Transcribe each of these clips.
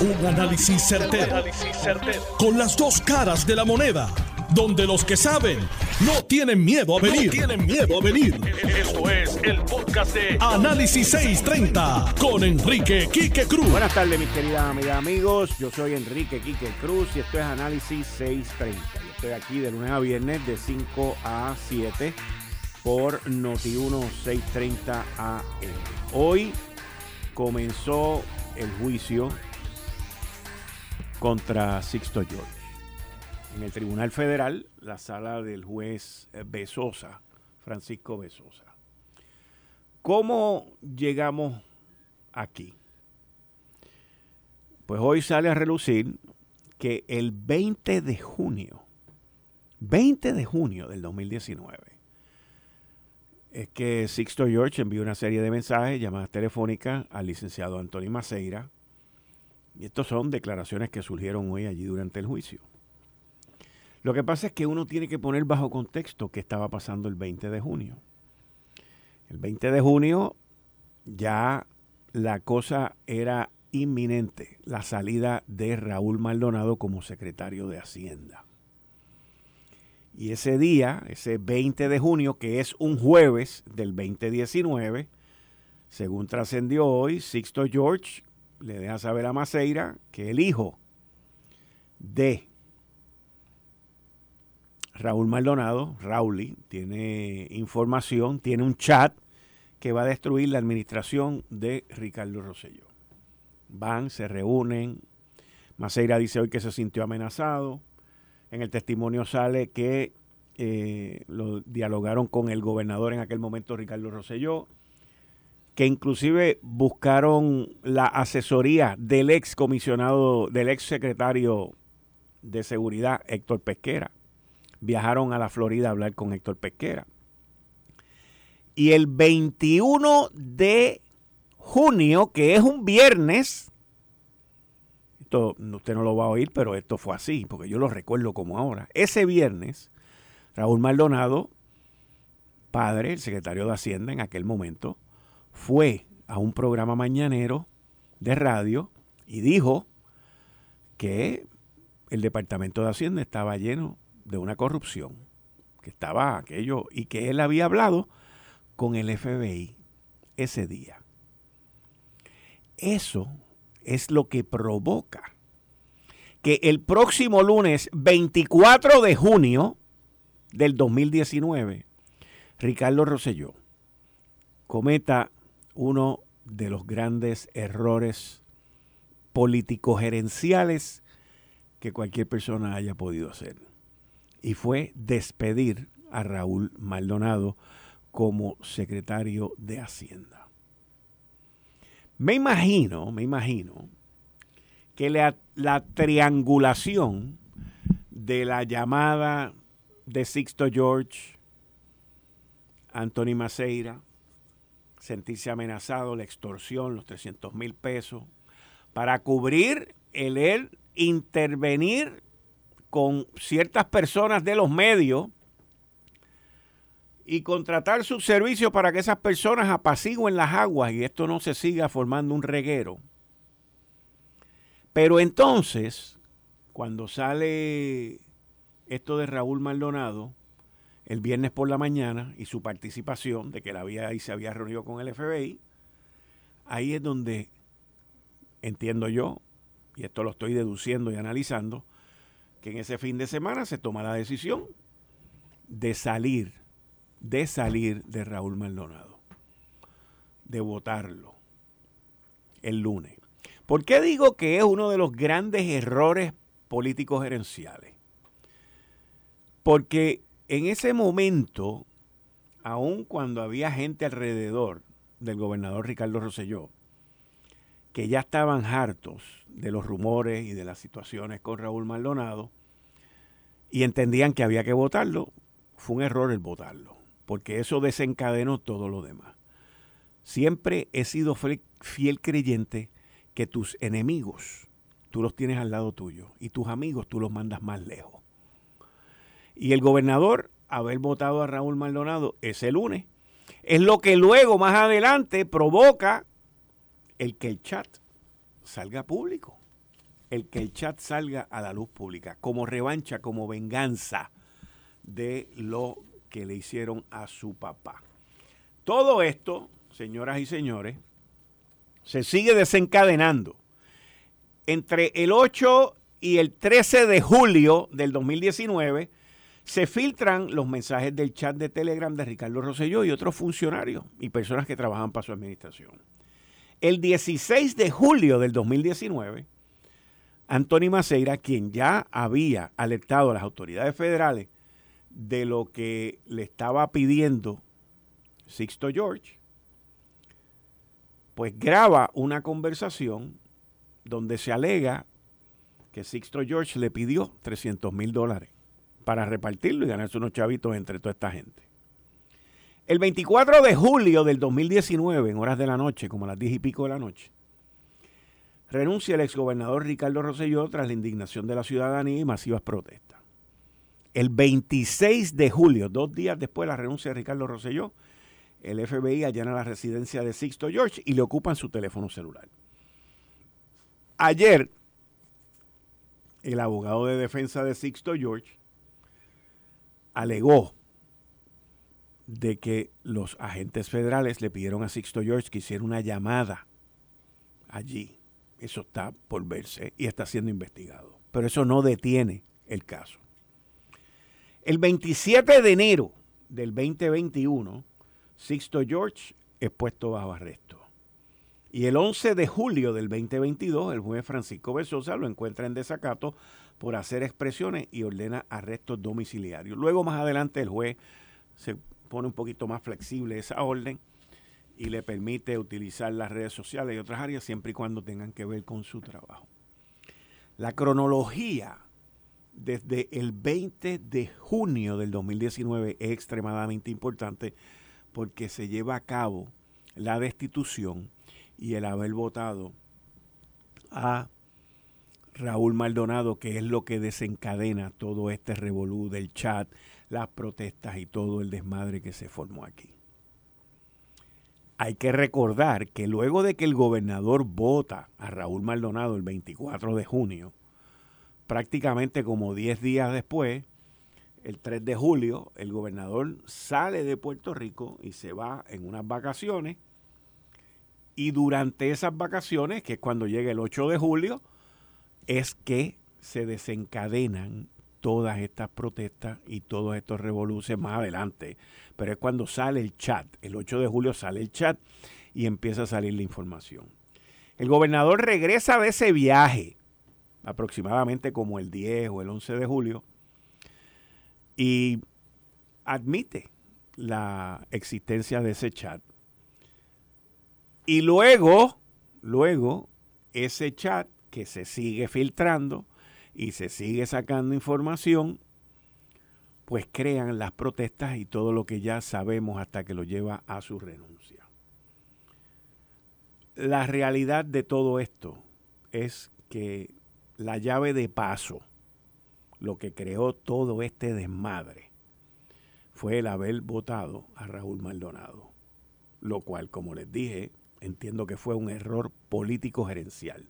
Un análisis certero, Con las dos caras de la moneda. Donde los que saben no tienen miedo a venir. tienen miedo a venir. Esto es el podcast de Análisis 630 con Enrique Quique Cruz. Buenas tardes, mis queridas amigas amigos. Yo soy Enrique Quique Cruz y esto es Análisis 630. Yo estoy aquí de lunes a viernes de 5 a 7 por Noti1 630 AM. Hoy comenzó el juicio contra Sixto George. En el Tribunal Federal, la sala del juez Besosa, Francisco Besosa. ¿Cómo llegamos aquí? Pues hoy sale a relucir que el 20 de junio, 20 de junio del 2019, es que Sixto George envió una serie de mensajes, llamadas telefónicas al licenciado Antonio Maceira. Y estas son declaraciones que surgieron hoy allí durante el juicio. Lo que pasa es que uno tiene que poner bajo contexto qué estaba pasando el 20 de junio. El 20 de junio ya la cosa era inminente, la salida de Raúl Maldonado como secretario de Hacienda. Y ese día, ese 20 de junio, que es un jueves del 2019, según trascendió hoy, Sixto George le deja saber a Maceira que el hijo de Raúl Maldonado, Rauli, tiene información, tiene un chat que va a destruir la administración de Ricardo Rosselló. Van, se reúnen. Maceira dice hoy que se sintió amenazado. En el testimonio sale que eh, lo dialogaron con el gobernador en aquel momento, Ricardo Rosselló, que inclusive buscaron la asesoría del ex comisionado, del ex secretario de seguridad, Héctor Pesquera. Viajaron a la Florida a hablar con Héctor Pesquera. Y el 21 de junio, que es un viernes, usted no lo va a oír, pero esto fue así, porque yo lo recuerdo como ahora. Ese viernes, Raúl Maldonado, padre, el secretario de Hacienda en aquel momento, fue a un programa mañanero de radio y dijo que el Departamento de Hacienda estaba lleno de una corrupción, que estaba aquello, y que él había hablado con el FBI ese día. Eso es lo que provoca que el próximo lunes 24 de junio del 2019, Ricardo Rosselló cometa uno de los grandes errores político-gerenciales que cualquier persona haya podido hacer. Y fue despedir a Raúl Maldonado como secretario de Hacienda. Me imagino, me imagino que la, la triangulación de la llamada de Sixto George, Anthony Maceira, sentirse amenazado, la extorsión, los 300 mil pesos, para cubrir el él intervenir con ciertas personas de los medios y contratar sus servicios para que esas personas apaciguen las aguas y esto no se siga formando un reguero. Pero entonces, cuando sale esto de Raúl Maldonado, el viernes por la mañana, y su participación de que la había y se había reunido con el FBI, ahí es donde entiendo yo, y esto lo estoy deduciendo y analizando, que en ese fin de semana se toma la decisión de salir de salir de Raúl Maldonado, de votarlo el lunes. ¿Por qué digo que es uno de los grandes errores políticos gerenciales? Porque en ese momento, aun cuando había gente alrededor del gobernador Ricardo Rosselló, que ya estaban hartos de los rumores y de las situaciones con Raúl Maldonado, y entendían que había que votarlo, fue un error el votarlo porque eso desencadenó todo lo demás. Siempre he sido fiel creyente que tus enemigos tú los tienes al lado tuyo y tus amigos tú los mandas más lejos. Y el gobernador, haber votado a Raúl Maldonado ese lunes, es lo que luego, más adelante, provoca el que el chat salga público. el que el chat salga a la luz pública, como revancha, como venganza de lo que le hicieron a su papá. Todo esto, señoras y señores, se sigue desencadenando. Entre el 8 y el 13 de julio del 2019 se filtran los mensajes del chat de Telegram de Ricardo Rosselló y otros funcionarios y personas que trabajan para su administración. El 16 de julio del 2019, Anthony Maceira, quien ya había alertado a las autoridades federales de lo que le estaba pidiendo Sixto George, pues graba una conversación donde se alega que Sixto George le pidió 300 mil dólares para repartirlo y ganarse unos chavitos entre toda esta gente. El 24 de julio del 2019, en horas de la noche, como a las 10 y pico de la noche, renuncia el exgobernador Ricardo Rosselló tras la indignación de la ciudadanía y masivas protestas. El 26 de julio, dos días después de la renuncia de Ricardo Rosselló, el FBI allana la residencia de Sixto George y le ocupan su teléfono celular. Ayer, el abogado de defensa de Sixto George alegó de que los agentes federales le pidieron a Sixto George que hiciera una llamada allí. Eso está por verse y está siendo investigado. Pero eso no detiene el caso. El 27 de enero del 2021, Sixto George es puesto bajo arresto. Y el 11 de julio del 2022, el juez Francisco Besosa lo encuentra en desacato por hacer expresiones y ordena arrestos domiciliarios. Luego, más adelante, el juez se pone un poquito más flexible esa orden y le permite utilizar las redes sociales y otras áreas siempre y cuando tengan que ver con su trabajo. La cronología desde el 20 de junio del 2019 es extremadamente importante porque se lleva a cabo la destitución y el haber votado a Raúl Maldonado, que es lo que desencadena todo este revolú del chat, las protestas y todo el desmadre que se formó aquí. Hay que recordar que luego de que el gobernador vota a Raúl Maldonado el 24 de junio, prácticamente como 10 días después, el 3 de julio, el gobernador sale de Puerto Rico y se va en unas vacaciones. Y durante esas vacaciones, que es cuando llega el 8 de julio, es que se desencadenan todas estas protestas y todos estos revoluciones más adelante. Pero es cuando sale el chat, el 8 de julio sale el chat y empieza a salir la información. El gobernador regresa de ese viaje, aproximadamente como el 10 o el 11 de julio, y admite la existencia de ese chat. Y luego, luego, ese chat que se sigue filtrando y se sigue sacando información, pues crean las protestas y todo lo que ya sabemos hasta que lo lleva a su renuncia. La realidad de todo esto es que la llave de paso, lo que creó todo este desmadre, fue el haber votado a Raúl Maldonado, lo cual, como les dije, entiendo que fue un error político gerencial.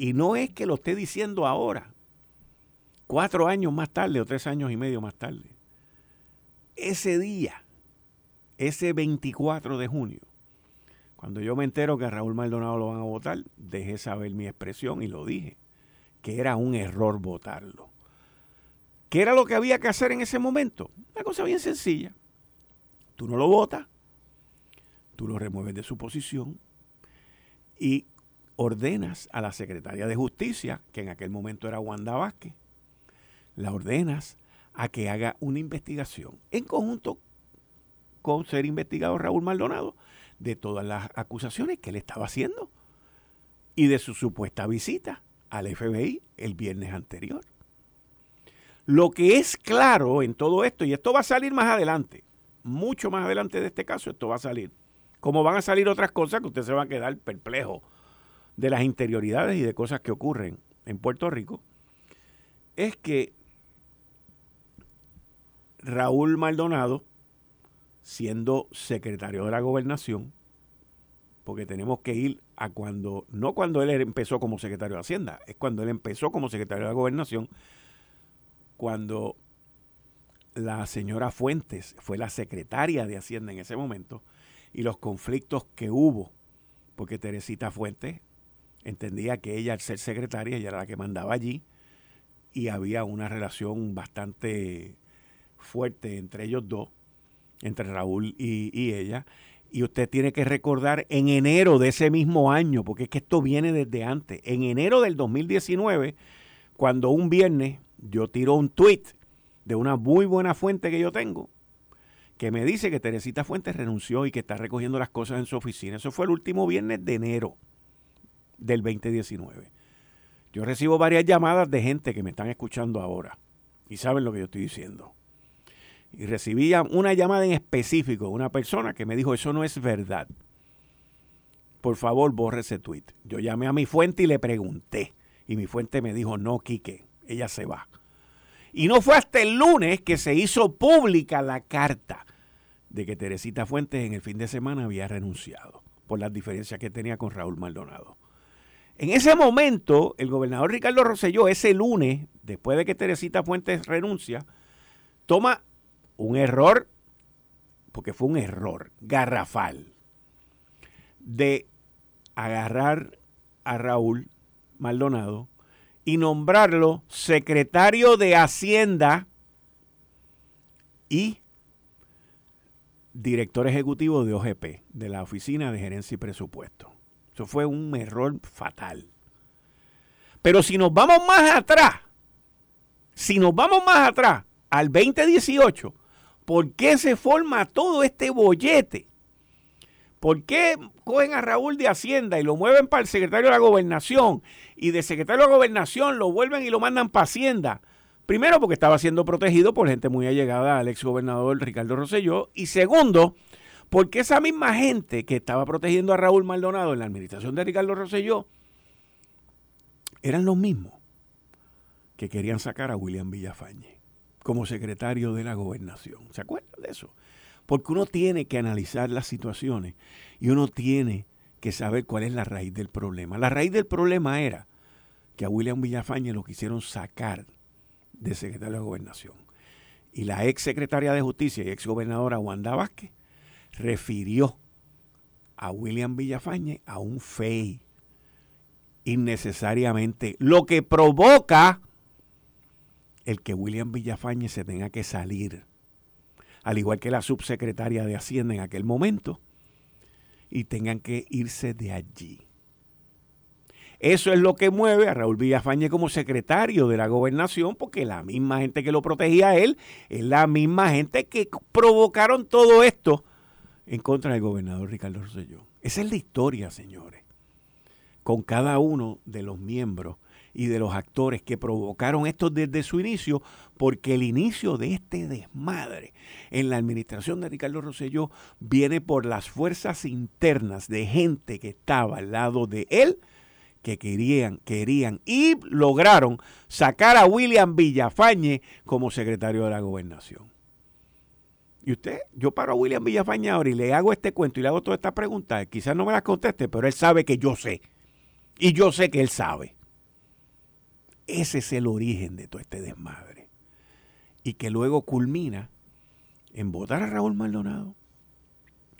Y no es que lo esté diciendo ahora, cuatro años más tarde o tres años y medio más tarde. Ese día, ese 24 de junio, cuando yo me entero que a Raúl Maldonado lo van a votar, dejé saber mi expresión y lo dije, que era un error votarlo. ¿Qué era lo que había que hacer en ese momento? Una cosa bien sencilla. Tú no lo votas, tú lo remueves de su posición y ordenas a la secretaria de Justicia, que en aquel momento era Wanda Vázquez, la ordenas a que haga una investigación en conjunto con ser investigado Raúl Maldonado de todas las acusaciones que él estaba haciendo y de su supuesta visita al FBI el viernes anterior. Lo que es claro en todo esto, y esto va a salir más adelante, mucho más adelante de este caso, esto va a salir, como van a salir otras cosas que usted se va a quedar perplejo de las interioridades y de cosas que ocurren en Puerto Rico, es que Raúl Maldonado, siendo secretario de la gobernación, porque tenemos que ir a cuando, no cuando él empezó como secretario de Hacienda, es cuando él empezó como secretario de la Gobernación, cuando la señora Fuentes fue la secretaria de Hacienda en ese momento y los conflictos que hubo, porque Teresita Fuentes entendía que ella al ser secretaria ella era la que mandaba allí y había una relación bastante fuerte entre ellos dos, entre Raúl y, ella. Y usted tiene que recordar en enero de ese mismo año, porque es que esto viene desde antes, en enero del 2019, cuando un viernes yo tiro un tweet de una muy buena fuente que yo tengo, que me dice que Teresita Fuentes renunció y que está recogiendo las cosas en su oficina. Eso fue el último viernes de enero del 2019. Yo recibo varias llamadas de gente que me están escuchando ahora y saben lo que yo estoy diciendo. Y recibí una llamada en específico de una persona que me dijo, eso no es verdad. Por favor, borre ese tweet. Yo llamé a mi fuente y le pregunté. Y mi fuente me dijo, no, Quique, ella se va. Y no fue hasta el lunes que se hizo pública la carta de que Teresita Fuentes en el fin de semana había renunciado por las diferencias que tenía con Raúl Maldonado. En ese momento, el gobernador Ricardo Rosselló, ese lunes, después de que Teresita Fuentes renuncia, toma un error, porque fue un error garrafal, de agarrar a Raúl Maldonado y nombrarlo secretario de Hacienda y director ejecutivo de OGP, de la Oficina de Gerencia y Presupuesto. Fue un error fatal. Pero si nos vamos más atrás, si nos vamos más atrás, al 2018, ¿por qué se forma todo este bollete? ¿Por qué cogen a Raúl de Hacienda y lo mueven para el secretario de la Gobernación? Y de secretario de la Gobernación lo vuelven y lo mandan para Hacienda. Primero, porque estaba siendo protegido por gente muy allegada al ex gobernador Ricardo Rosselló. Y segundo, porque esa misma gente que estaba protegiendo a Raúl Maldonado en la administración de Ricardo Rosselló eran los mismos que querían sacar a William Villafañe como secretario de la gobernación. ¿Se acuerdan de eso? Porque uno tiene que analizar las situaciones y uno tiene que saber cuál es la raíz del problema. La raíz del problema era que a William Villafañe lo quisieron sacar de secretario de gobernación. Y la ex secretaria de Justicia y ex gobernadora Wanda Vázquez refirió a William Villafañe a un FEI innecesariamente, lo que provoca el que William Villafañe se tenga que salir, al igual que la subsecretaria de Hacienda en aquel momento, y tengan que irse de allí. Eso es lo que mueve a Raúl Villafañe como secretario de la gobernación, porque la misma gente que lo protegía a él es la misma gente que provocaron todo esto en contra del gobernador Ricardo Rosselló. Esa es la historia, señores, con cada uno de los miembros y de los actores que provocaron esto desde su inicio, porque el inicio de este desmadre en la administración de Ricardo Rosselló viene por las fuerzas internas de gente que estaba al lado de él, que querían, querían y lograron sacar a William Villafañe como secretario de la gobernación. Y usted, yo paro a William Villafañe ahora y le hago este cuento y le hago todas estas preguntas, quizás no me las conteste, pero él sabe que yo sé. Y yo sé que él sabe. Ese es el origen de todo este desmadre. Y que luego culmina en votar a Raúl Maldonado,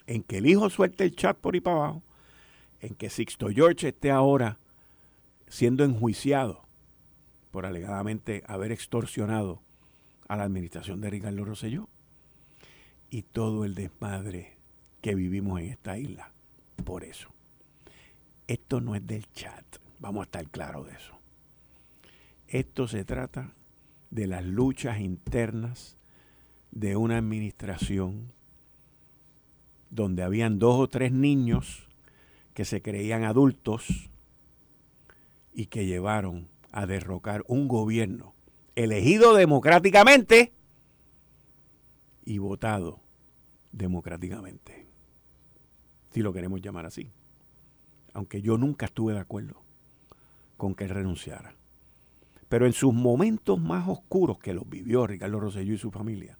en que el hijo suelte el chat por ahí para abajo, en que Sixto George esté ahora siendo enjuiciado por alegadamente haber extorsionado a la administración de Ricardo Rosselló y todo el desmadre que vivimos en esta isla. Por eso, esto no es del chat, vamos a estar claros de eso. Esto se trata de las luchas internas de una administración donde habían dos o tres niños que se creían adultos y que llevaron a derrocar un gobierno elegido democráticamente y votado democráticamente, si lo queremos llamar así. Aunque yo nunca estuve de acuerdo con que él renunciara. Pero en sus momentos más oscuros que los vivió Ricardo Rosselló y su familia,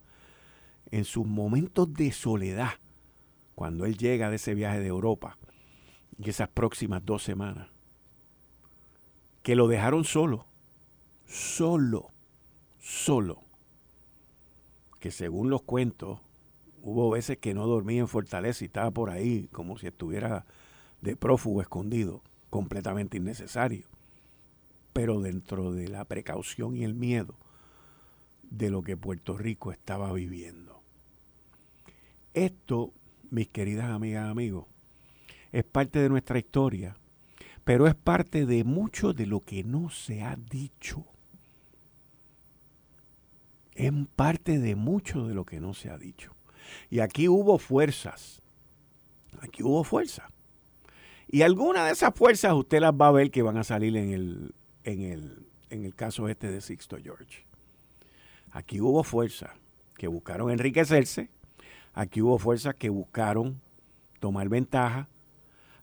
en sus momentos de soledad, cuando él llega de ese viaje de Europa y esas próximas dos semanas, que lo dejaron solo, solo, solo, que según los cuentos, hubo veces que no dormía en Fortaleza y estaba por ahí como si estuviera de prófugo escondido, completamente innecesario, pero dentro de la precaución y el miedo de lo que Puerto Rico estaba viviendo. Esto, mis queridas amigas y amigos, es parte de nuestra historia, pero es parte de mucho de lo que no se ha dicho. Es parte de mucho de lo que no se ha dicho. Y aquí hubo fuerzas. Aquí hubo fuerzas. Y algunas de esas fuerzas usted las va a ver que van a salir en el, en el, en el caso este de Sixto George. Aquí hubo fuerzas que buscaron enriquecerse. Aquí hubo fuerzas que buscaron tomar ventaja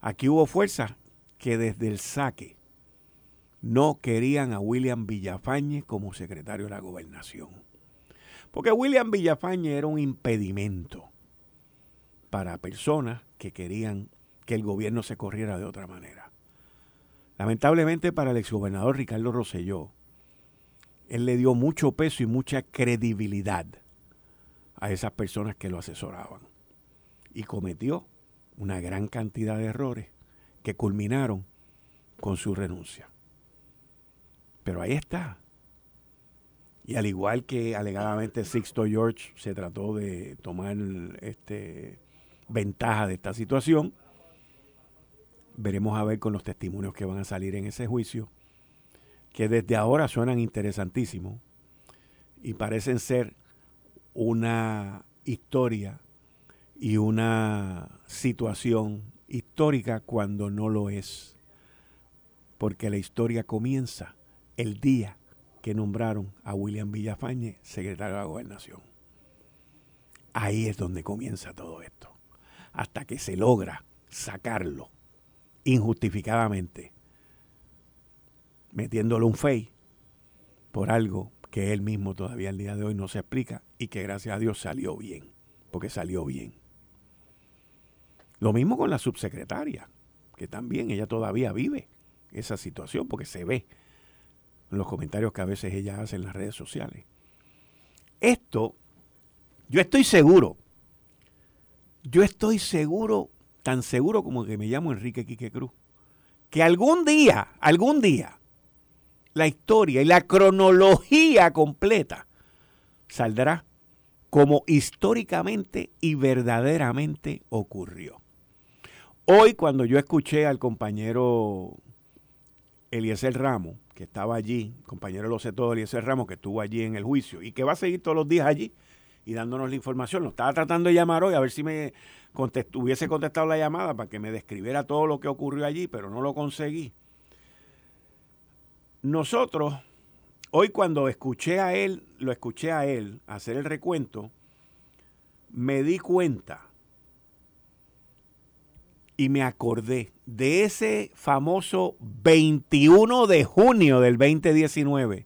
Aquí hubo fuerzas que desde el saque no querían a William Villafañe como secretario de la gobernación. Porque William Villafañe era un impedimento para personas que querían que el gobierno se corriera de otra manera. Lamentablemente para el exgobernador Ricardo Rosselló, él le dio mucho peso y mucha credibilidad a esas personas que lo asesoraban. Y cometió una gran cantidad de errores que culminaron con su renuncia. Pero ahí está. Y al igual que alegadamente Sixto George se trató de tomar este, ventaja de esta situación, veremos a ver con los testimonios que van a salir en ese juicio, que desde ahora suenan interesantísimos y parecen ser una historia y una situación histórica cuando no lo es. Porque la historia comienza el día que nombraron a William Villafañe secretario de la gobernación. Ahí es donde comienza todo esto. Hasta que se logra sacarlo injustificadamente, metiéndole un fey por algo que él mismo todavía el día de hoy no se explica y que gracias a Dios salió bien, porque salió bien. Lo mismo con la subsecretaria, que también ella todavía vive esa situación porque se ve los comentarios que a veces ella hace en las redes sociales. Esto, yo estoy seguro, yo estoy seguro, tan seguro como que me llamo Enrique Quique Cruz, que algún día, algún día, la historia y la cronología completa saldrá como históricamente y verdaderamente ocurrió. Hoy cuando yo escuché al compañero Eliezer Ramos, que estaba allí, compañero lo sé todo, Eliezer Ramos, que estuvo allí en el juicio y que va a seguir todos los días allí y dándonos la información. Lo estaba tratando de llamar hoy a ver si me hubiese contestado la llamada para que me describiera todo lo que ocurrió allí, pero no lo conseguí. Nosotros, hoy cuando escuché a él, lo escuché a él hacer el recuento, me di cuenta y me acordé de ese famoso 21 de junio del 2019,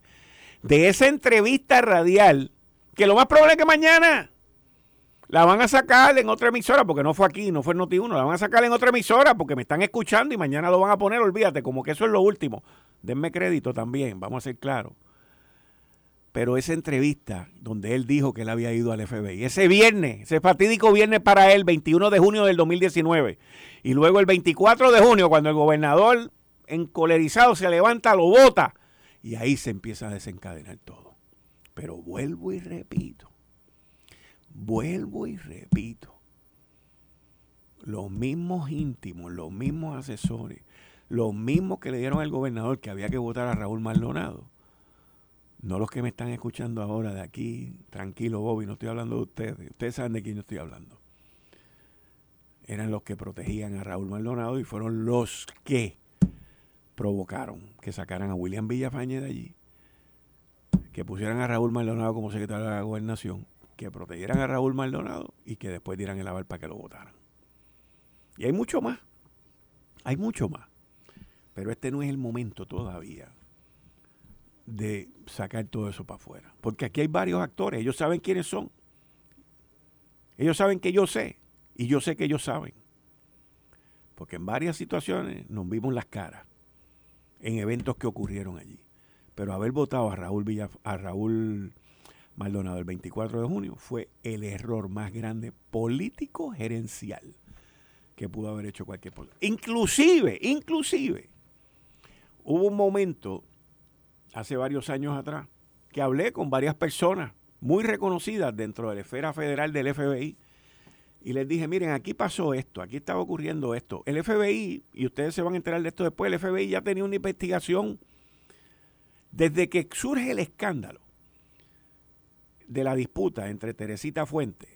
de esa entrevista radial, que lo más probable es que mañana la van a sacar en otra emisora, porque no fue aquí, no fue en Noti1, la van a sacar en otra emisora porque me están escuchando y mañana lo van a poner, olvídate, como que eso es lo último. Denme crédito también, vamos a ser claros. Pero esa entrevista donde él dijo que él había ido al FBI, ese viernes, ese fatídico viernes para él, 21 de junio del 2019, y luego el 24 de junio, cuando el gobernador encolerizado se levanta, lo vota, y ahí se empieza a desencadenar todo. Pero vuelvo y repito, vuelvo y repito, los mismos íntimos, los mismos asesores, los mismos que le dieron al gobernador que había que votar a Raúl Maldonado, no los que me están escuchando ahora de aquí, tranquilo Bobby, no estoy hablando de ustedes, ustedes saben de quién yo estoy hablando. Eran los que protegían a Raúl Maldonado y fueron los que provocaron que sacaran a William Villafañe de allí, que pusieran a Raúl Maldonado como secretario de la gobernación, que protegieran a Raúl Maldonado y que después dieran el aval para que lo votaran. Y hay mucho más, hay mucho más. Pero este no es el momento todavía de sacar todo eso para afuera. Porque aquí hay varios actores, ellos saben quiénes son. Ellos saben que yo sé y yo sé que ellos saben. porque en varias situaciones nos vimos las caras en eventos que ocurrieron allí. Pero haber votado a Raúl, Villa, a Raúl Maldonado el 24 de junio fue el error más grande político gerencial que pudo haber hecho cualquier persona. Inclusive, inclusive, hubo un momento hace varios años atrás que hablé con varias personas muy reconocidas dentro de la esfera federal del FBI y les dije, miren, aquí pasó esto, aquí estaba ocurriendo esto. El FBI, y ustedes se van a enterar de esto después, el FBI ya tenía una investigación desde que surge el escándalo de la disputa entre Teresita Fuente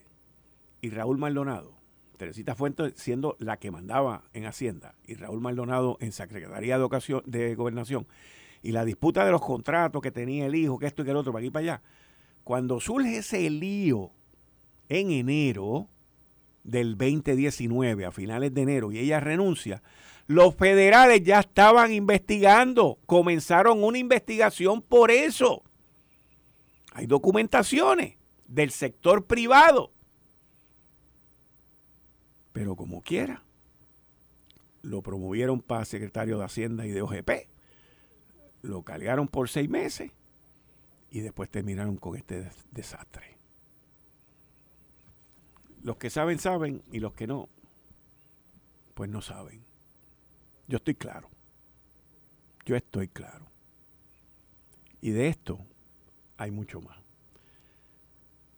y Raúl Maldonado. Teresita Fuente siendo la que mandaba en Hacienda y Raúl Maldonado en Secretaría de, de Gobernación. Y la disputa de los contratos que tenía el hijo, que esto y que el otro, para aquí para allá. Cuando surge ese lío en enero, del 2019, a finales de enero, y ella renuncia, los federales ya estaban investigando, comenzaron una investigación por eso. Hay documentaciones del sector privado. Pero como quiera, lo promovieron para secretario de Hacienda y de OGP, lo cargaron por seis meses y después terminaron con este desastre. Los que saben, saben, y los que no, pues no saben. Yo estoy claro. Yo estoy claro. Y de esto hay mucho más.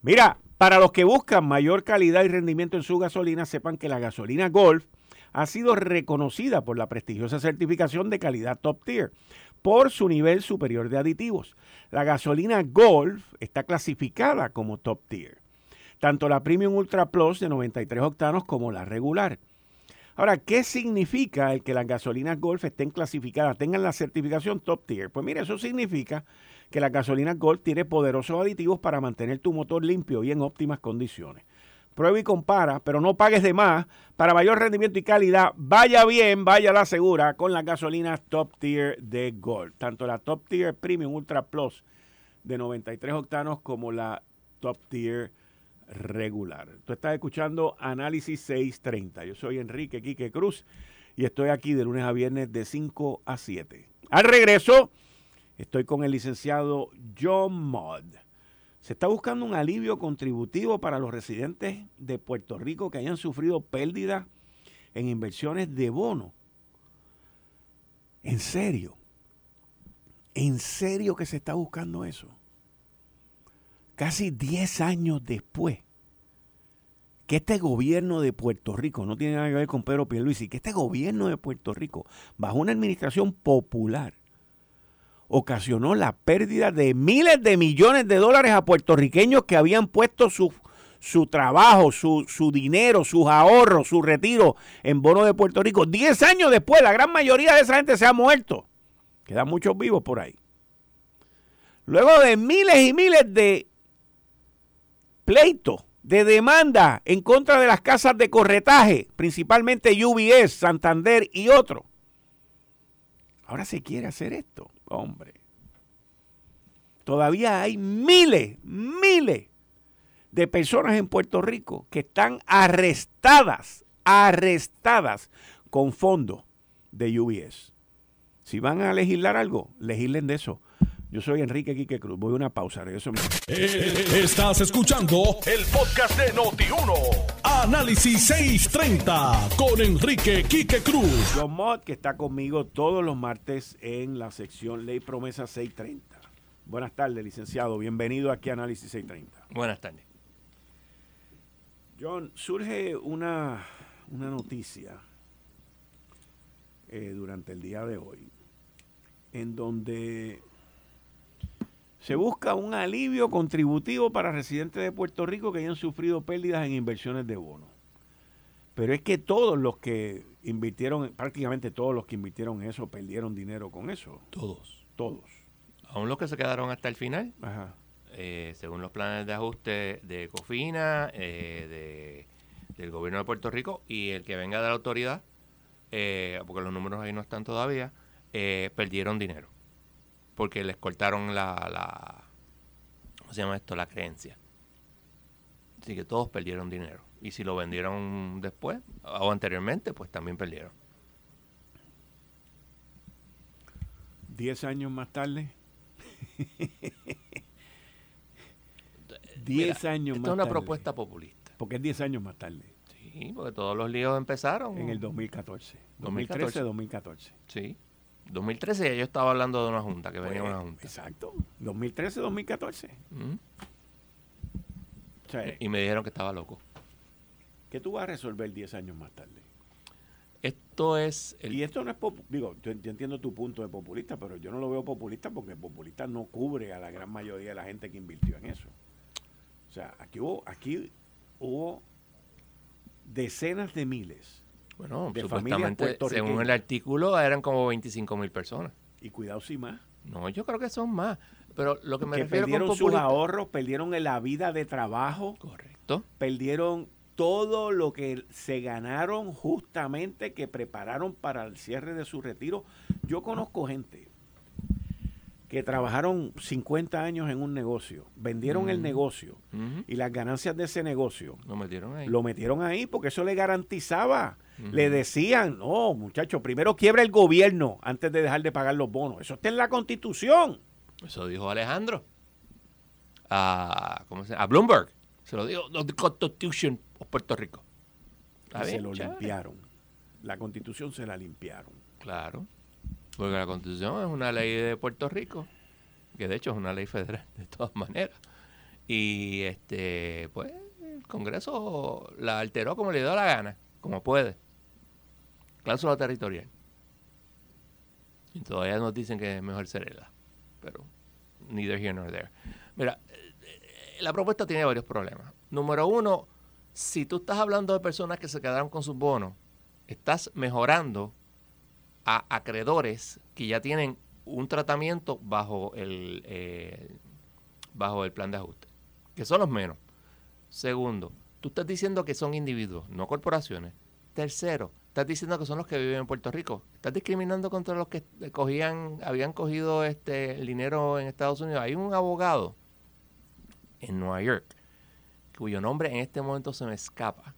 Mira, para los que buscan mayor calidad y rendimiento en su gasolina, sepan que la gasolina Golf ha sido reconocida por la prestigiosa certificación de calidad Top Tier por su nivel superior de aditivos. La gasolina Golf está clasificada como Top Tier tanto la Premium Ultra Plus de 93 octanos como la regular. Ahora, ¿qué significa el que las gasolinas Golf estén clasificadas, tengan la certificación Top Tier? Pues mira, eso significa que la gasolina Golf tiene poderosos aditivos para mantener tu motor limpio y en óptimas condiciones. Prueba y compara, pero no pagues de más. Para mayor rendimiento y calidad, vaya bien, vaya la segura con las gasolinas Top Tier de Golf. Tanto la Top Tier Premium Ultra Plus de 93 octanos como la Top Tier regular. Tú estás escuchando Análisis 630. Yo soy Enrique Quique Cruz y estoy aquí de lunes a viernes de 5 a 7. Al regreso, estoy con el licenciado John Modd. Se está buscando un alivio contributivo para los residentes de Puerto Rico que hayan sufrido pérdidas en inversiones de bono. En serio. En serio que se está buscando eso casi 10 años después, que este gobierno de Puerto Rico, no tiene nada que ver con Pedro Pierluisi, que este gobierno de Puerto Rico, bajo una administración popular, ocasionó la pérdida de miles de millones de dólares a puertorriqueños que habían puesto su, su trabajo, su, su, dinero, sus ahorros, su retiro en bono de Puerto Rico. Diez años después, la gran mayoría de esa gente se ha muerto. Quedan muchos vivos por ahí. Luego de miles y miles de pleito de demanda en contra de las casas de corretaje, principalmente UBS, Santander y otros. Ahora se quiere hacer esto, hombre. Todavía hay miles, miles de personas en Puerto Rico que están arrestadas, arrestadas con fondos de UBS. Si van a legislar algo, legislen de eso. Yo soy Enrique Quique Cruz. Voy a una pausa. Regreso. Eh, estás escuchando el podcast de Noti1. Análisis 630 con Enrique Quique Cruz. John Mott, que está conmigo todos los martes en la sección Ley Promesa 630. Buenas tardes, licenciado. Bienvenido aquí a Análisis 630. Buenas tardes. John, surge una, una noticia eh, durante el día de hoy en donde se busca un alivio contributivo para residentes de Puerto Rico que hayan sufrido pérdidas en inversiones de bonos. Pero es que todos los que invirtieron, prácticamente todos los que invirtieron eso, perdieron dinero con eso. Todos. Todos. Aún los que se quedaron hasta el final, Ajá. Eh, según los planes de ajuste de COFINA, eh, del gobierno de Puerto Rico y el que venga de la autoridad, eh, porque los números ahí no están todavía, perdieron dinero porque les cortaron la, la ¿cómo se llama esto? La creencia. Así que todos perdieron dinero. Y si lo vendieron después o anteriormente, pues también perdieron. Diez años más tarde. diez años más tarde. es una propuesta populista. Porque es diez años más tarde. Sí, porque todos los líos empezaron. En el 2014. 2013, 2014. Sí. 2013 yo estaba hablando de una junta, que venía pues, una junta. Exacto. 2013, 2014. y me dijeron que estaba loco. ¿Qué tú vas a resolver 10 años más tarde? Esto es... Y esto no es... Digo, yo, entiendo tu punto de populista, pero yo no lo veo populista porque el populista no cubre a la gran mayoría de la gente que invirtió en eso. O sea, aquí hubo, aquí hubo decenas de miles bueno, de supuestamente, según el artículo, eran como 25 mil personas. Y cuidado si más. No, yo creo que son más. Pero lo que me que refiero perdieron sus ahorros, perdieron la vida de trabajo. Correcto. Perdieron todo lo que se ganaron justamente que prepararon para el cierre de su retiro. Yo conozco gente que trabajaron 50 años en un negocio, vendieron el negocio y las ganancias de ese negocio lo metieron ahí. Lo metieron ahí porque eso le garantizaba. Le decían, no, muchachos, primero quiebra el gobierno antes de dejar de pagar los bonos. Eso está en la constitución. Eso dijo Alejandro. A, ¿cómo se a Bloomberg. Se lo dijo, the Constitution of Puerto Rico. se lo limpiaron. La constitución se la limpiaron. Claro. Porque la constitución es una ley de Puerto Rico, que de hecho es una ley federal de todas maneras. Y este, pues, el Congreso la alteró como le dio la gana, como puede. Cláusula territorial. Y todavía nos dicen que es mejor serela. Pero neither here nor there. Mira, eh, la propuesta tiene varios problemas. Número uno, si tú estás hablando de personas que se quedaron con sus bonos, estás mejorando a acreedores que ya tienen un tratamiento bajo el, eh, bajo el plan de ajuste, que son los menos. Segundo, tú estás diciendo que son individuos, no corporaciones. Tercero, estás diciendo que son los que viven en Puerto Rico. Estás discriminando contra los que cogían, habían cogido este el dinero en Estados Unidos. Hay un abogado en Nueva York cuyo nombre en este momento se me escapa,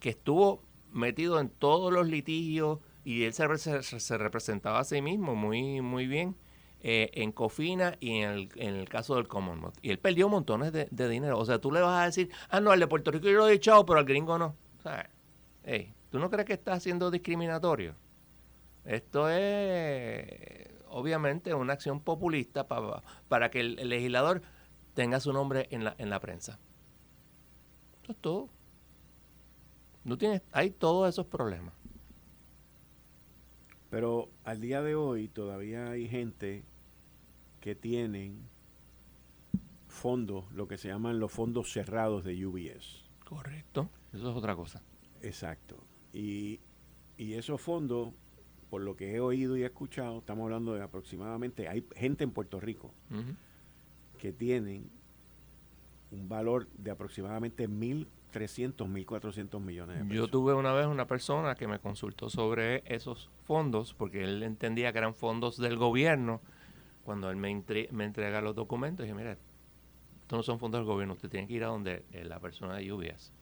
que estuvo metido en todos los litigios y él se, representaba a sí mismo muy, muy bien eh, en Cofina y en el, en el, caso del Commonwealth. Y él perdió montones de, dinero. O sea, tú le vas a decir, ah, no, al de Puerto Rico yo lo he echado, pero al gringo no. O sea, ¿tú no crees que está siendo discriminatorio? Esto es, obviamente, una acción populista para, para que el, legislador tenga su nombre en la, en la prensa. Eso es todo. No tienes, hay todos esos problemas. Pero al día de hoy todavía hay gente que tienen fondos, lo que se llaman los fondos cerrados de UBS. Correcto, eso es otra cosa. Exacto. Y, esos fondos, por lo que he oído y he escuchado, estamos hablando de aproximadamente, hay gente en Puerto Rico que tienen un valor de aproximadamente mil 300, 1.400 millones de pesos. Yo tuve una vez una persona que me consultó sobre esos fondos, porque él entendía que eran fondos del gobierno. Cuando él me, me entrega los documentos, dije, mira, estos no son fondos del gobierno, usted tiene que ir a donde eh, la persona de lluvias.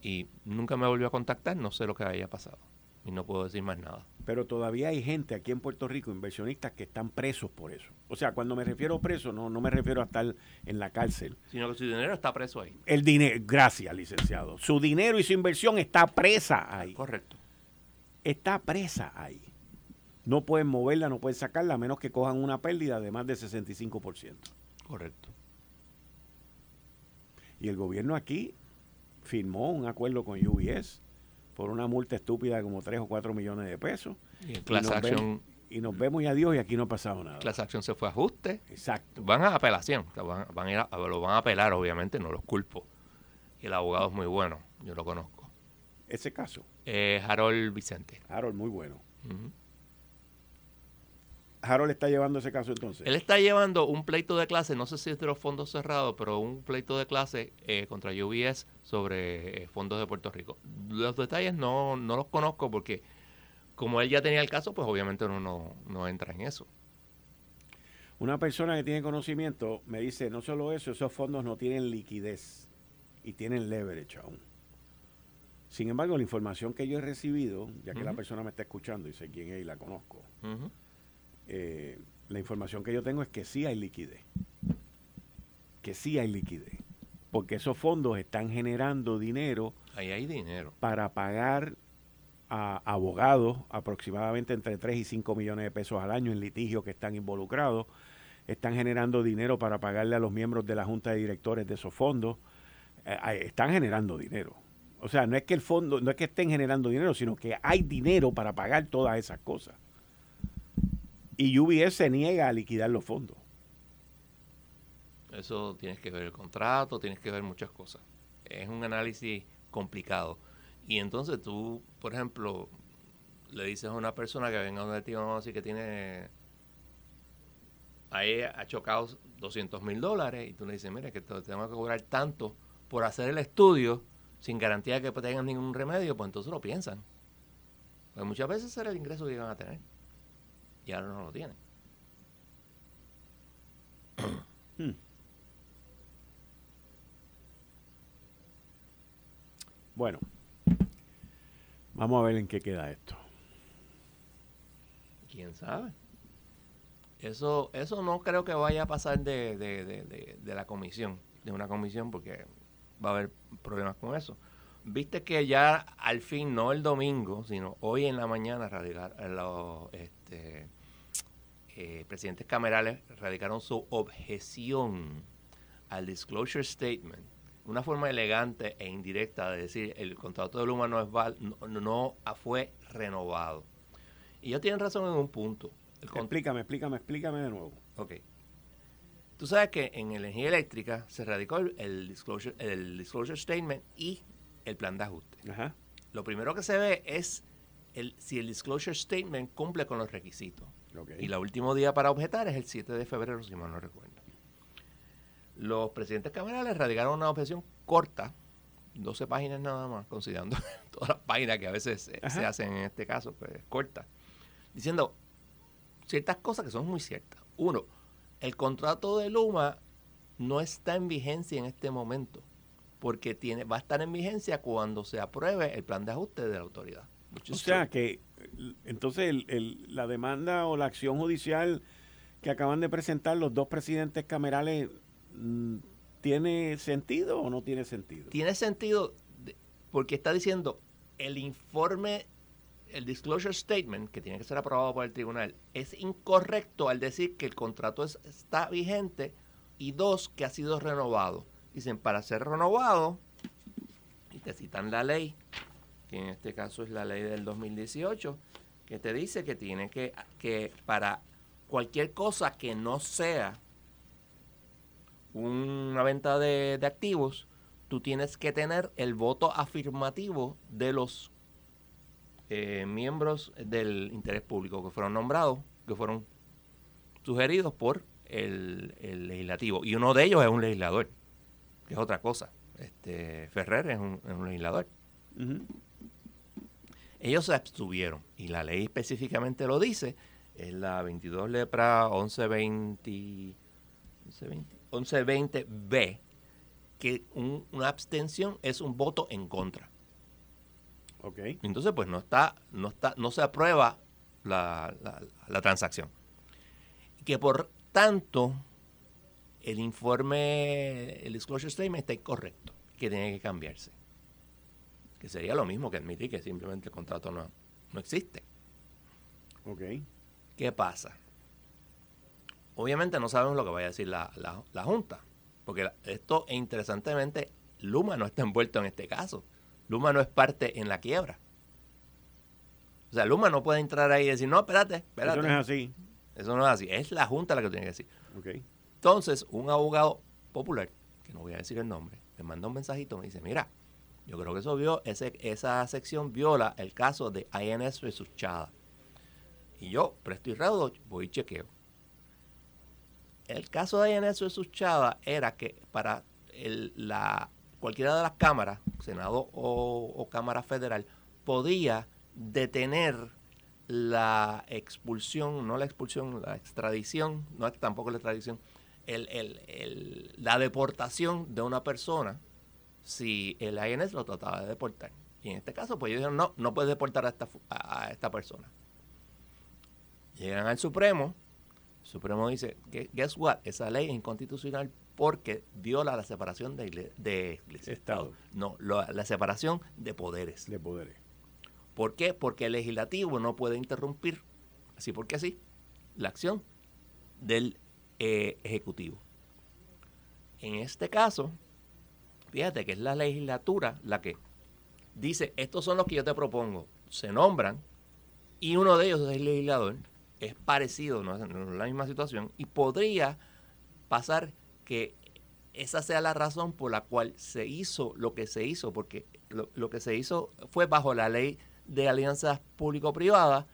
Y nunca me volvió a contactar, no sé lo que había pasado. Y no puedo decir más nada. Pero todavía hay gente aquí en Puerto Rico, inversionistas, que están presos por eso. O sea, cuando me refiero a preso, no, no me refiero a estar en la cárcel. Sino que su dinero está preso ahí. El dinero, gracias, licenciado. Su dinero y su inversión está presa ahí. Correcto. Está presa ahí. No pueden moverla, no pueden sacarla, a menos que cojan una pérdida de más de 65%. Correcto. Y el gobierno aquí firmó un acuerdo con UBS por una multa estúpida de como 3 o 4 millones de pesos. Y, class nos vemos, y nos vemos y adiós y aquí no ha pasado nada. Class Action se fue a ajuste. Exacto. Van a apelación, van, van a ir lo van a apelar obviamente, no los culpo. Y el abogado es muy bueno, yo lo conozco. ¿Ese caso? Eh, Harold Vicente. Harold, muy bueno. Harold está llevando ese caso entonces. Él está llevando un pleito de clase, no sé si es de los fondos cerrados, pero un pleito de clase eh, contra UBS sobre eh, fondos de Puerto Rico. Los detalles no, no los conozco porque como él ya tenía el caso, pues obviamente uno no, entra en eso. Una persona que tiene conocimiento me dice, no solo eso, esos fondos no tienen liquidez. y tienen leverage aún. Sin embargo, la información que yo he recibido, ya que la persona me está escuchando y sé quién es y la conozco, eh, la información que yo tengo es que sí hay liquidez. Que sí hay liquidez. Porque esos fondos están generando dinero. Ahí hay dinero. Para pagar a abogados aproximadamente entre 3 y 5 millones de pesos al año en litigios que están involucrados. Están generando dinero para pagarle a los miembros de la junta de directores de esos fondos. Eh, están generando dinero. O sea, no es que el fondo, no es que estén generando dinero, sino que hay dinero para pagar todas esas cosas. Y UBS se niega a liquidar los fondos. Eso tienes que ver el contrato, tienes que ver muchas cosas. Es un análisis complicado. Y entonces tú, por ejemplo, le dices a una persona que venga donde ti, vamos a decir que tiene, ahí ha chocado 200 mil dólares y tú le dices, mira, que te tengo que cobrar tanto por hacer el estudio sin garantía de que tengan ningún remedio, pues entonces lo piensan. Porque muchas veces era el ingreso que iban a tener y ahora no lo tienen. Hmm. Bueno, vamos a ver en qué queda esto. ¿Quién sabe? Eso, eso no creo que vaya a pasar de, de la comisión, de una comisión, porque va a haber problemas con eso. Viste que ya al fin, no el domingo, sino hoy en la mañana, radicar, los este, eh, presidentes camerales radicaron su objeción al disclosure statement una forma elegante e indirecta de decir el contrato de Luma no, es val, no, fue renovado. Y ellos tienen razón en un punto. explícame, explícame, explícame de nuevo. Ok. Tú sabes que en energía eléctrica se radicó el, disclosure, el disclosure statement y el plan de ajuste. Lo primero que se ve es el, si el disclosure statement cumple con los requisitos. Y el último día para objetar es el 7 de febrero, si mal no recuerdo. Los presidentes camerales radicaron una objeción corta, 12 páginas nada más, considerando todas las páginas que a veces se, hacen en este caso, pues corta, diciendo ciertas cosas que son muy ciertas. Uno, el contrato de Luma no está en vigencia en este momento, porque tiene, va a estar en vigencia cuando se apruebe el plan de ajuste de la autoridad. O sea que entonces la demanda o la acción judicial que acaban de presentar los dos presidentes camerales Mm, ¿tiene sentido o no tiene sentido? Tiene sentido porque está diciendo el informe, el disclosure statement, que tiene que ser aprobado por el tribunal, es incorrecto al decir que el contrato está vigente y dos, que ha sido renovado. Dicen, para ser renovado, y te citan la ley, que en este caso es la ley del 2018, que te dice que tiene que, que para cualquier cosa que no sea una venta de, activos, tú tienes que tener el voto afirmativo de los eh, miembros del interés público que fueron nombrados, que fueron sugeridos por el, legislativo. Y uno de ellos es un legislador, que es otra cosa. Este, Ferrer es un, legislador. Ellos se abstuvieron y la ley específicamente lo dice, es la 22 lepra 1120, 1120 1120B, que una abstención es un voto en contra. Ok. Entonces, pues no está, no está, no se aprueba la, transacción. Que por tanto, el informe, el disclosure statement está incorrecto, que tiene que cambiarse. Que sería lo mismo que admitir que simplemente el contrato no, no existe. Ok. ¿Qué pasa? Obviamente no sabemos lo que vaya a decir la, Junta, porque esto, interesantemente, Luma no está envuelto en este caso. Luma no es parte en la quiebra. O sea, Luma no puede entrar ahí y decir, no, espérate, espérate. Eso no es así. Eso no es así. Es la Junta la que tiene que decir. Okay. Entonces, un abogado popular, que no voy a decir el nombre, me manda un mensajito, me dice, mira, yo creo que eso vio, ese, esa sección viola el caso de INS versus Chada. Y yo, presto y raudo, voy y chequeo el caso de INS versus Chava era que para la, cualquiera de las cámaras, Senado o, Cámara Federal, podía detener la expulsión, no la expulsión, la extradición, no tampoco la extradición, el, la deportación de una persona si el INS lo trataba de deportar. Y en este caso, pues ellos dijeron, no, no puedes deportar a esta, a esta persona. Llegan al Supremo, el Supremo dice, guess what, esa ley es inconstitucional porque viola la separación de, de Estado. No, la separación de poderes. De poderes. ¿Por qué? Porque el legislativo no puede interrumpir, así porque así, la acción del eh, ejecutivo. En este caso, fíjate que es la legislatura la que dice, estos son los que yo te propongo, se nombran, y uno de ellos es el legislador, es parecido, no es la misma situación, y podría pasar que esa sea la razón por la cual se hizo lo que se hizo, porque lo, que se hizo fue bajo la ley de alianzas público-privadas,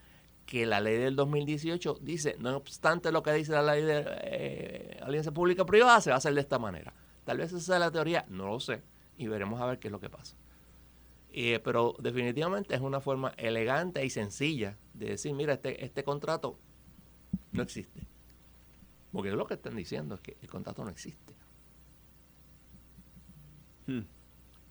que la ley del 2018 dice, no obstante lo que dice la ley de eh, alianza público-privada, se va a hacer de esta manera. Tal vez esa sea la teoría, no lo sé, y veremos a ver qué es lo que pasa. Eh, pero definitivamente es una forma elegante y sencilla de decir, mira, este, este contrato no existe. Porque lo que están diciendo es que el contrato no existe. Hmm.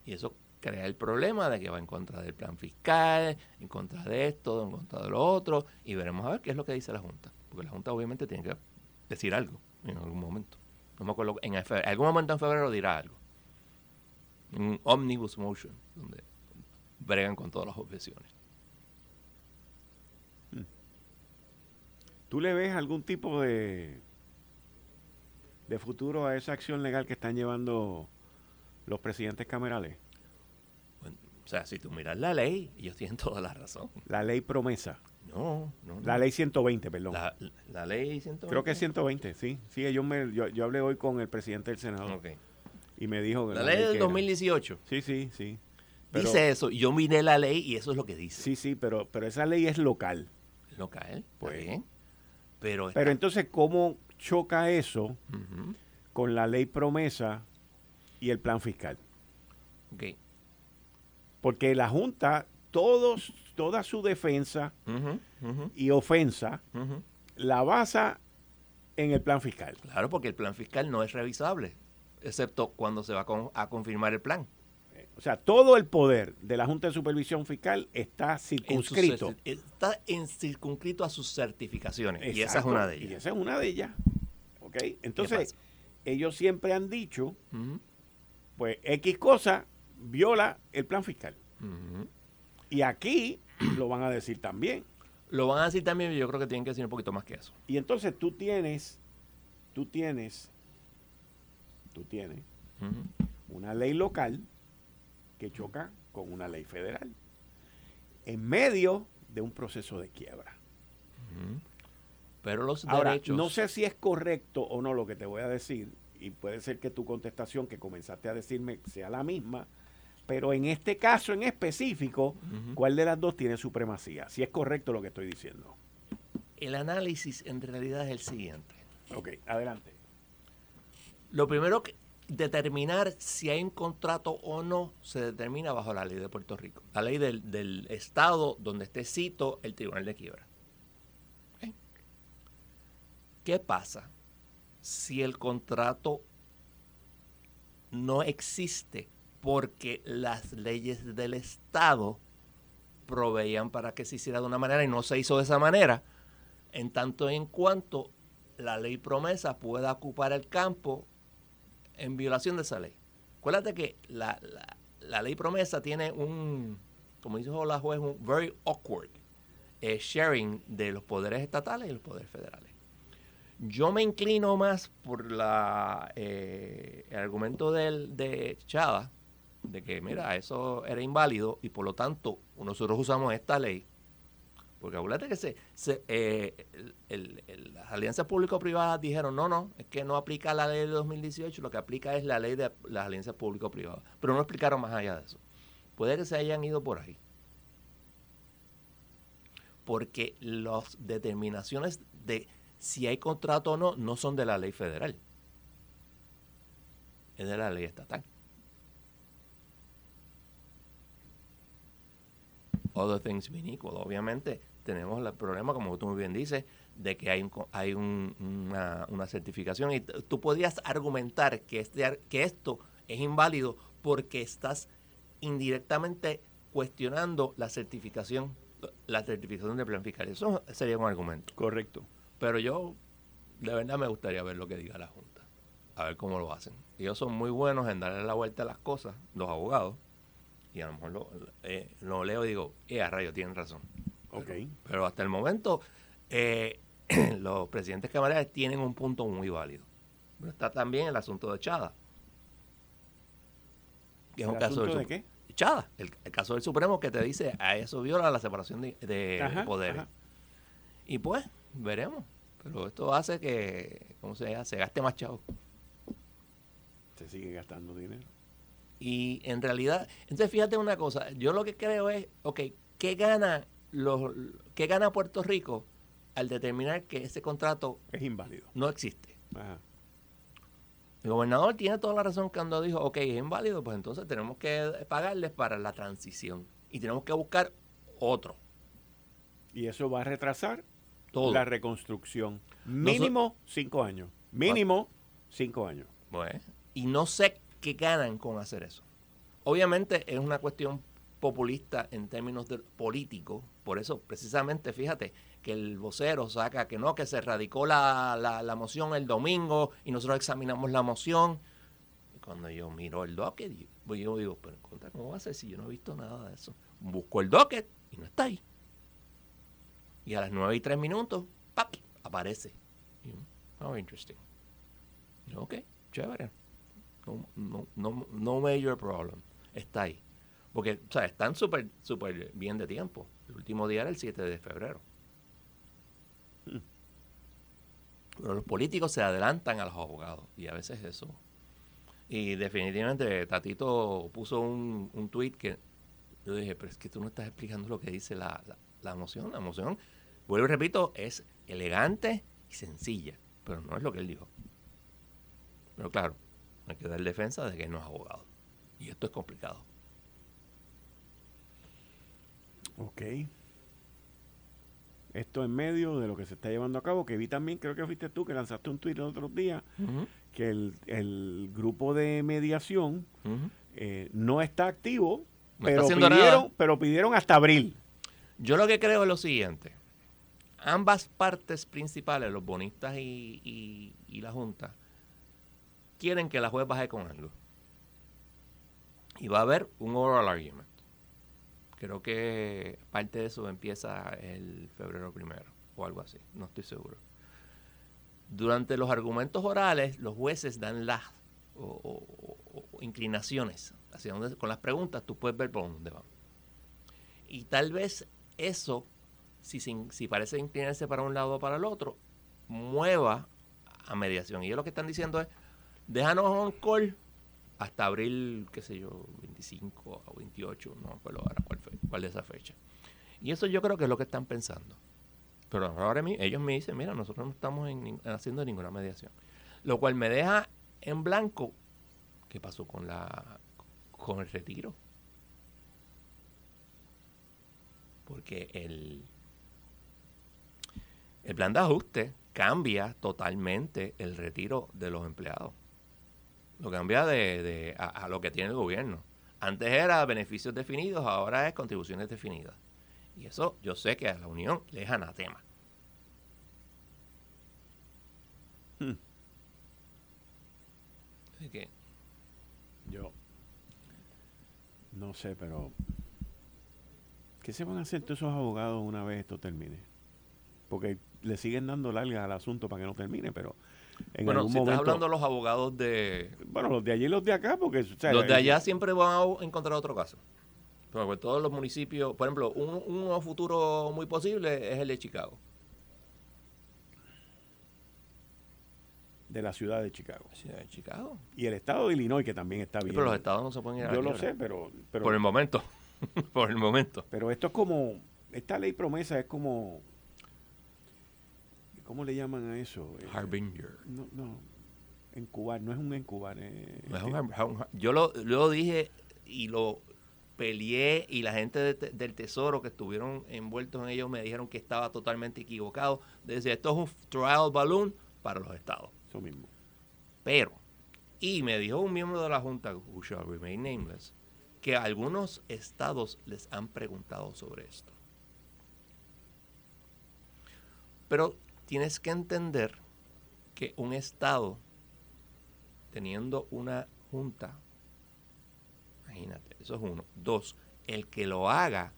Y eso crea el problema de que va en contra del plan fiscal, en contra de esto, en contra de lo otro, y veremos a ver qué es lo que dice la Junta. Porque la Junta obviamente tiene que decir algo en algún momento. No me acuerdo, en algún momento en febrero dirá algo. Un omnibus motion, donde bregan con todas las objeciones. Hmm. ¿Tú le ves algún tipo de de futuro a esa acción legal que están llevando los presidentes camerales? o sea, si tú miras la ley, ellos tienen toda la razón. La ley promesa. No, no, La ley 120, perdón. La, ley 120. Creo que es 120, sí. Sí, yo, me, yo, yo hablé hoy con el presidente del Senado. Okay. Y me dijo que... La, ley del 2018. Sí, sí, sí. dice eso. Yo miré la ley y eso es lo que dice. Sí, sí, pero, pero esa ley es local. Local, pues. Bien. Pero, pero entonces, ¿cómo choca eso con la ley promesa y el plan fiscal. Porque la Junta, todos, toda su defensa y ofensa la basa en el plan fiscal. Claro, porque el plan fiscal no es revisable, excepto cuando se va a confirmar el plan. O sea, todo el poder de la Junta de Supervisión Fiscal está circunscrito. está en circunscrito a sus certificaciones. y esa es una de ellas. Y esa es una de ellas. Entonces, ellos siempre han dicho, pues X cosa viola el plan fiscal. Y aquí lo van a decir también. Lo van a decir también, yo creo que tienen que decir un poquito más que eso. Y entonces tú tienes, tú tienes, tú tienes una ley local que choca con una ley federal en medio de un proceso de quiebra. Pero los Ahora, No sé si es correcto o no lo que te voy a decir, y puede ser que tu contestación que comenzaste a decirme sea la misma, pero en este caso en específico, ¿cuál de las dos tiene supremacía? Si es correcto lo que estoy diciendo. El análisis en realidad es el siguiente. Ok, adelante. Lo primero que determinar si hay un contrato o no se determina bajo la ley de Puerto Rico, la ley del, del estado donde esté cito el tribunal de quiebra. ¿Qué pasa si el contrato no existe porque las leyes del Estado proveían para que se hiciera de una manera y no se hizo de esa manera? En tanto en cuanto la ley promesa pueda ocupar el campo en violación de esa ley. Acuérdate que la, ley promesa tiene un, como dijo la juez, un very awkward eh, sharing de los poderes estatales y los poderes federales. Yo me inclino más por la, eh, el argumento del, de Chava, de que, mira, eso era inválido y por lo tanto nosotros usamos esta ley. Porque acuérdate que se, eh, las alianzas público-privadas dijeron, no, no, es que no aplica la ley de 2018, lo que aplica es la ley de las alianzas público-privadas. Pero no explicaron más allá de eso. Puede que se hayan ido por ahí. Porque las determinaciones de si hay contrato o no, no son de la ley federal. Es de la ley estatal. Other things being equal. Obviamente tenemos el problema, como tú muy bien dices, de que hay, hay una, certificación. Y tú podrías argumentar que, este, que esto es inválido porque estás indirectamente cuestionando la certificación, la certificación de plan fiscal. Eso sería un argumento. Correcto. Pero yo, de verdad, me gustaría ver lo que diga la Junta, a ver cómo lo hacen. Ellos son muy buenos en darle la vuelta a las cosas, los abogados, y a lo mejor lo, eh, leo y digo, eh, a rayo, tienen razón. Ok. Pero, hasta el momento, eh, los presidentes camarales tienen un punto muy válido. Pero está también el asunto de Chada. Que es un caso de qué? Chada, el, caso del Supremo que te dice a eso viola la separación de, poderes. Y pues, veremos. Pero esto hace que, ¿cómo se llama? Se gaste más chavo. Se sigue gastando dinero. Y en realidad, entonces fíjate una cosa, yo lo que creo es, ok, ¿qué gana, los, ¿qué gana Puerto Rico al determinar que ese contrato es inválido? No existe. El gobernador tiene toda la razón cuando dijo, ok, es inválido, pues entonces tenemos que pagarles para la transición y tenemos que buscar otro. Y eso va a retrasar la reconstrucción. Mínimo cinco años. Mínimo cinco años. Bueno, y no sé qué ganan con hacer eso. Obviamente es una cuestión populista en términos de político, por eso precisamente, fíjate, que el vocero saca que no, que se radicó la, la, moción el domingo y nosotros examinamos la moción. Y cuando yo miro el docket, yo digo, pero ¿cómo va a ser si yo no he visto nada de eso? Busco el docket y no está ahí. Y a las nueve y tres minutos, ¡pap! aparece. oh, interesting. ok, chévere. No, no, no, no major problem. Está ahí. Porque, o sea, están súper, súper bien de tiempo. El último día era el 7 de febrero. Pero los políticos se adelantan a los abogados y a veces eso. Y definitivamente Tatito puso un, un tweet que yo dije, pero es que tú no estás explicando lo que dice la, la, moción. La moción, vuelvo y repito, es elegante y sencilla, pero no es lo que él dijo. Pero claro, hay que dar defensa de que no es abogado. Y esto es complicado. Ok esto en medio de lo que se está llevando a cabo, que vi también, creo que fuiste tú que lanzaste un tweet el otro día, que el, grupo de mediación eh, no está activo, pero, pidieron, pero pidieron hasta abril. Yo lo que creo es lo siguiente. Ambas partes principales, los bonistas y, y la Junta, quieren que la juez baje con algo. Y va a haber un oral argument. Creo que parte de eso empieza el febrero primero o algo así, no estoy seguro. Durante los argumentos orales, los jueces dan las o, inclinaciones hacia donde, con las preguntas, tú puedes ver por dónde van. Y tal vez eso, si, si parece inclinarse para un lado o para el otro, mueva a mediación. Y ellos lo que están diciendo es, déjanos un call hasta abril, qué sé yo, 25 o 28, no me acuerdo ahora cuál, fue, cuál de esa fecha. Y eso yo creo que es lo que están pensando. Pero ahora ellos me dicen, mira, nosotros no estamos haciendo ninguna mediación. Lo cual me deja en blanco qué pasó con, la, con el retiro. Porque el, el plan de ajuste cambia totalmente el retiro de los empleados. Lo cambia de, a, lo que tiene el gobierno. Antes era beneficios definidos, ahora es contribuciones definidas. Y eso yo sé que a la Unión le es anatema. Hmm. Así que. Yo. No sé, pero. ¿Qué se van a hacer todos esos abogados una vez esto termine? Porque le siguen dando larga al asunto para que no termine, pero bueno, si estás hablando de los abogados de... Bueno, los de allí y los de acá, porque... los de allá siempre van a encontrar otro caso. Porque todos los municipios, por ejemplo, un, futuro muy posible es el de Chicago. De la ciudad de Chicago. Ciudad de Chicago. Y el estado de Illinois, que también está bien. pero los estados no se pueden ir a Yo lo sé, pero, pero... Por el momento. por el momento. Pero esto es como... Esta ley promesa es como ¿Cómo le llaman a eso? Eh, Harbinger. No, no. Encubar, no es un encubar. Eh, yo lo, lo dije y lo peleé y la gente del tesoro que estuvieron envueltos en ello me dijeron que estaba totalmente equivocado. Decía, esto es un trial balloon para los estados. Eso mismo. Pero Y me dijo un miembro de la Junta, who shall remain nameless, que algunos estados les han preguntado sobre esto. Pero tienes que entender que un estado teniendo una junta, imagínate, eso es uno. Dos, el que lo haga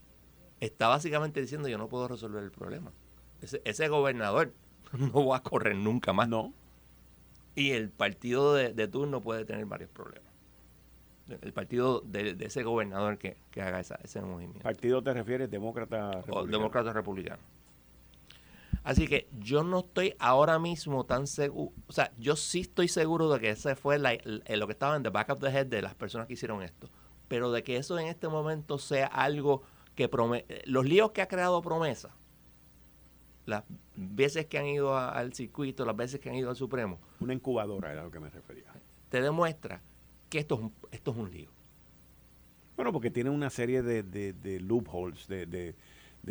está básicamente diciendo yo no puedo resolver el problema. Ese, gobernador no va a correr nunca más. No. Y el partido de, turno puede tener varios problemas. El partido de, ese gobernador que, haga ese movimiento. ¿Partido te refieres demócrata republicano? demócrata republicano. Así que yo no estoy ahora mismo tan seguro, o sea, yo sí estoy seguro de que ese fue lo que estaba en the back of the head de las personas que hicieron esto, pero de que eso en este momento sea algo que promete, los líos que ha creado promesa, las veces que han ido al circuito, las veces que han ido al Supremo. Una incubadora era lo que me refería. Te demuestra que esto es un, esto es un lío. Bueno, porque tiene una serie de, de, loopholes, de, de,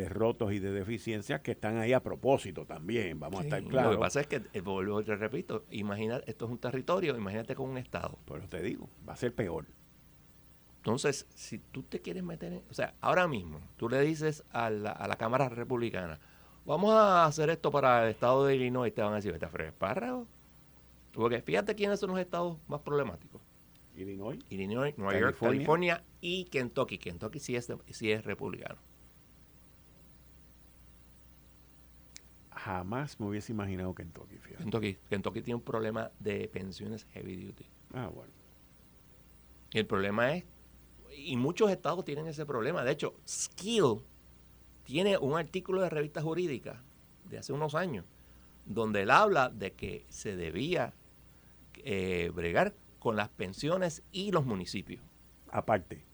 rotos y de deficiencias que están ahí a propósito también, vamos a estar claros. Lo que pasa es que, eh, vuelvo te repito, imagina, esto es un territorio, imagínate con un Estado. Pero te digo, va a ser peor. Entonces, si tú te quieres meter en... O sea, ahora mismo, tú le dices a la, a la Cámara Republicana, vamos a hacer esto para el estado de Illinois, y te van a decir, vete a freír Porque fíjate quiénes son los estados más problemáticos. Illinois. Illinois, Nueva York, California y Kentucky. Kentucky sí es, sí es republicano. Jamás me hubiese imaginado Kentucky, fíjate. Kentucky. Kentucky tiene un problema de pensiones heavy duty. Ah, bueno. Y el problema es, y muchos estados tienen ese problema. De hecho, Skill tiene un artículo de revista jurídica de hace unos años donde él habla de que se debía eh, bregar con las pensiones y los municipios. Aparte.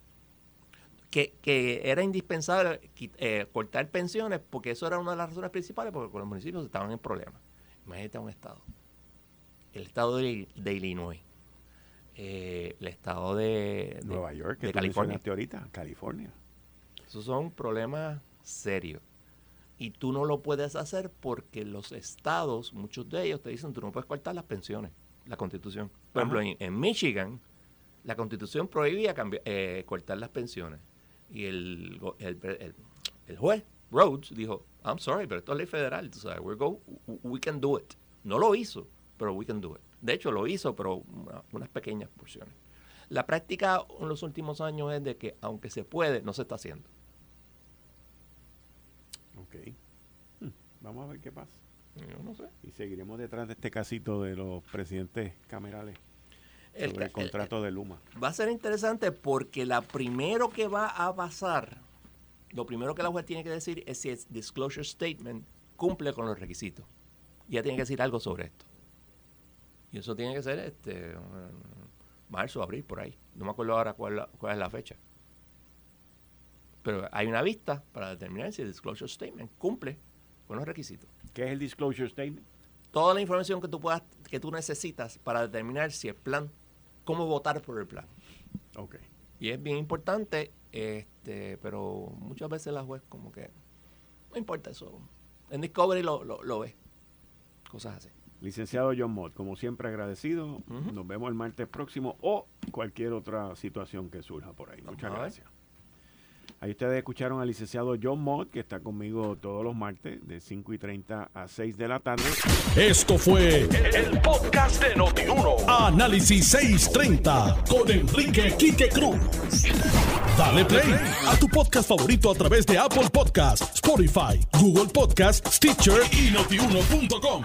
Que, era indispensable eh, cortar pensiones porque eso era una de las razones principales porque los municipios estaban en problemas. Imagínate un estado. El estado de, Illinois. Eh, el estado de, Nueva York, de California. ahorita, California. Esos son problemas serios. Y tú no lo puedes hacer porque los estados, muchos de ellos te dicen, tú no puedes cortar las pensiones, la constitución. Por ejemplo, en, Michigan, la constitución prohibía eh, cortar las pensiones. Y el, el, juez, Rhodes, dijo, I'm sorry, pero esto es ley federal. Tú sabes, go, we can do it. No lo hizo, pero we can do it. De hecho, lo hizo, pero unas pequeñas porciones. La práctica en los últimos años es de que, aunque se puede, no se está haciendo. Ok. Hmm, vamos a ver qué pasa. Yo no sé. Y seguiremos detrás de este casito de los presidentes camerales sobre el, contrato de Luma. Va a ser interesante porque la primero que va a pasar, lo primero que la juez tiene que decir es si el disclosure statement cumple con los requisitos. Ya tiene que decir algo sobre esto. Y eso tiene que ser este marzo, abril, por ahí. No me acuerdo ahora cuál, cuál es la fecha. Pero hay una vista para determinar si el disclosure statement cumple con los requisitos. ¿Qué es el disclosure statement? Toda la información que tú puedas, que tú necesitas para determinar si el plan, cómo votar por el plan. Ok. Y es bien importante, este, pero muchas veces la juez como que no importa eso. En Discovery lo, lo, ve. Cosas así. Licenciado John Mott, como siempre agradecido. Nos vemos el martes próximo o cualquier otra situación que surja por ahí. Muchas gracias. Ahí ustedes escucharon al licenciado John Mott, que está conmigo todos los martes de 5 y 30 a 6 de la tarde. Esto fue el, podcast de Notiuno. Análisis 630 con Enrique Quique Cruz. Dale play a tu podcast favorito a través de Apple Podcasts, Spotify, Google Podcasts, Stitcher y notiuno.com.